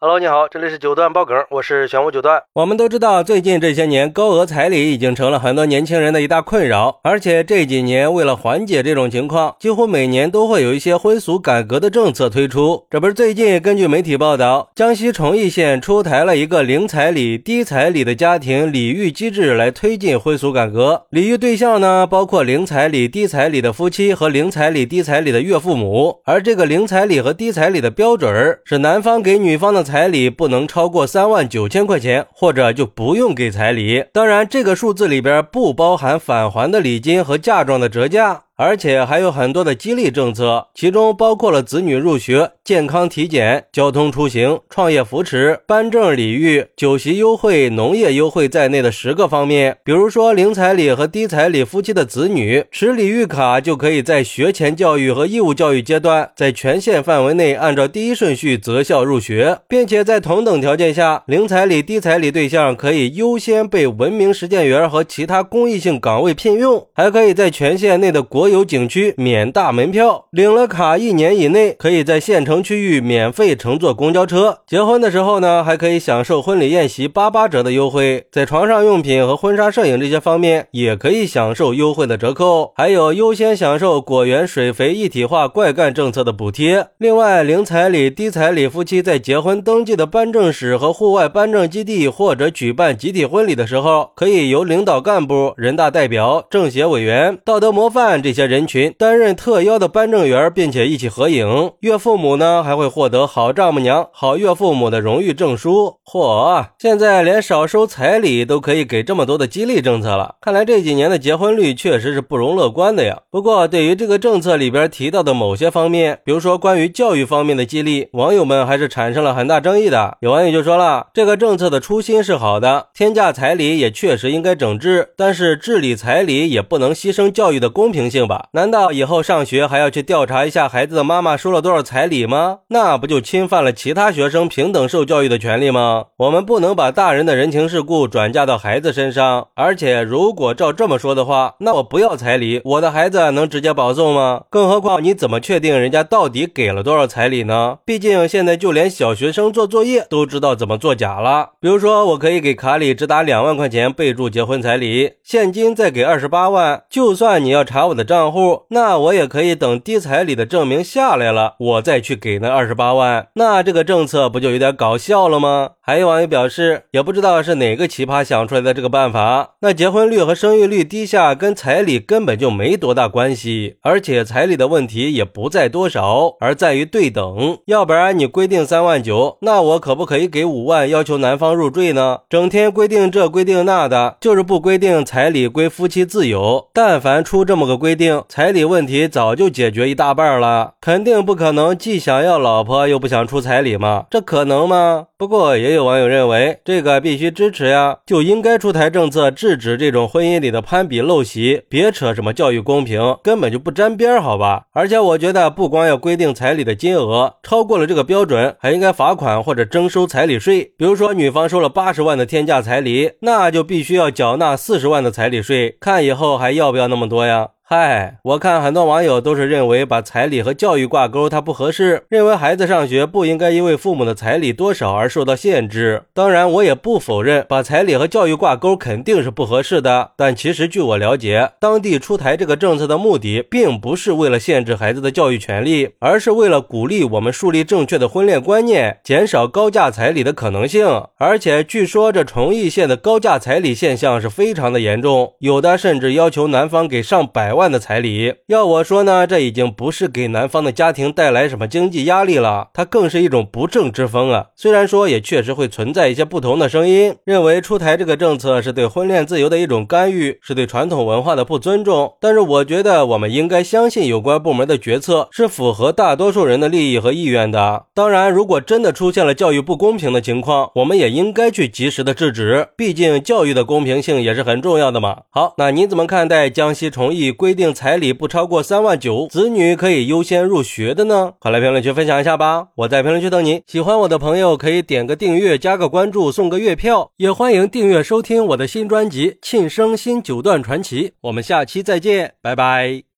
Hello，你好，这里是九段爆梗，我是玄武九段。我们都知道，最近这些年，高额彩礼已经成了很多年轻人的一大困扰。而且这几年，为了缓解这种情况，几乎每年都会有一些婚俗改革的政策推出。这不是最近根据媒体报道，江西崇义县出台了一个零彩礼、低彩礼的家庭礼遇机制，来推进婚俗改革。礼遇对象呢，包括零彩礼、低彩礼的夫妻和零彩礼、低彩礼的岳父母。而这个零彩礼和低彩礼的标准是男方给女方的。彩礼不能超过三万九千块钱，或者就不用给彩礼。当然，这个数字里边不包含返还的礼金和嫁妆的折价。而且还有很多的激励政策，其中包括了子女入学、健康体检、交通出行、创业扶持、颁证礼遇、酒席优惠、农业优惠在内的十个方面。比如说，零彩礼和低彩礼夫妻的子女持礼遇卡，就可以在学前教育和义务教育阶段，在全县范围内按照第一顺序择校入学，并且在同等条件下，零彩礼、低彩礼对象可以优先被文明实践员和其他公益性岗位聘用，还可以在全县内的国有景区免大门票，领了卡一年以内可以在县城区域免费乘坐公交车。结婚的时候呢，还可以享受婚礼宴席八八折的优惠，在床上用品和婚纱摄影这些方面也可以享受优惠的折扣，还有优先享受果园水肥一体化怪干政策的补贴。另外，零彩礼、低彩礼夫妻在结婚登记的颁证室和户外颁证基地或者举办集体婚礼的时候，可以由领导干部、人大代表、政协委员、道德模范这些些。人群担任特邀的颁证员，并且一起合影。岳父母呢还会获得好丈母娘、好岳父母的荣誉证书。嚯，现在连少收彩礼都可以给这么多的激励政策了，看来这几年的结婚率确实是不容乐观的呀。不过，对于这个政策里边提到的某些方面，比如说关于教育方面的激励，网友们还是产生了很大争议的。有网友就说了，这个政策的初心是好的，天价彩礼也确实应该整治，但是治理彩礼也不能牺牲教育的公平性。难道以后上学还要去调查一下孩子的妈妈收了多少彩礼吗？那不就侵犯了其他学生平等受教育的权利吗？我们不能把大人的人情世故转嫁到孩子身上。而且，如果照这么说的话，那我不要彩礼，我的孩子能直接保送吗？更何况，你怎么确定人家到底给了多少彩礼呢？毕竟现在就连小学生做作业都知道怎么作假了。比如说，我可以给卡里只打两万块钱备注结婚彩礼，现金再给二十八万。就算你要查我的账。账户，那我也可以等低彩礼的证明下来了，我再去给那二十八万。那这个政策不就有点搞笑了吗？还有网友表示，也不知道是哪个奇葩想出来的这个办法。那结婚率和生育率低下跟彩礼根本就没多大关系，而且彩礼的问题也不在多少，而在于对等。要不然你规定三万九，那我可不可以给五万，要求男方入赘呢？整天规定这规定那的，就是不规定彩礼归夫妻自由。但凡出这么个规定。彩礼问题早就解决一大半了，肯定不可能既想要老婆又不想出彩礼嘛？这可能吗？不过也有有网友认为，这个必须支持呀，就应该出台政策制止这种婚姻里的攀比陋习，别扯什么教育公平，根本就不沾边，好吧？而且我觉得，不光要规定彩礼的金额，超过了这个标准，还应该罚款或者征收彩礼税。比如说，女方收了八十万的天价彩礼，那就必须要缴纳四十万的彩礼税，看以后还要不要那么多呀？嗨，我看很多网友都是认为把彩礼和教育挂钩，它不合适，认为孩子上学不应该因为父母的彩礼多少而受到限制。当然，我也不否认把彩礼和教育挂钩肯定是不合适的。但其实据我了解，当地出台这个政策的目的，并不是为了限制孩子的教育权利，而是为了鼓励我们树立正确的婚恋观念，减少高价彩礼的可能性。而且据说这崇义县的高价彩礼现象是非常的严重，有的甚至要求男方给上百。万万的彩礼，要我说呢，这已经不是给男方的家庭带来什么经济压力了，它更是一种不正之风啊。虽然说也确实会存在一些不同的声音，认为出台这个政策是对婚恋自由的一种干预，是对传统文化的不尊重。但是我觉得我们应该相信有关部门的决策是符合大多数人的利益和意愿的。当然，如果真的出现了教育不公平的情况，我们也应该去及时的制止，毕竟教育的公平性也是很重要的嘛。好，那你怎么看待江西崇义规？规定彩礼不超过三万九，子女可以优先入学的呢？快来评论区分享一下吧！我在评论区等你。喜欢我的朋友可以点个订阅，加个关注，送个月票，也欢迎订阅收听我的新专辑《庆生新九段传奇》。我们下期再见，拜拜。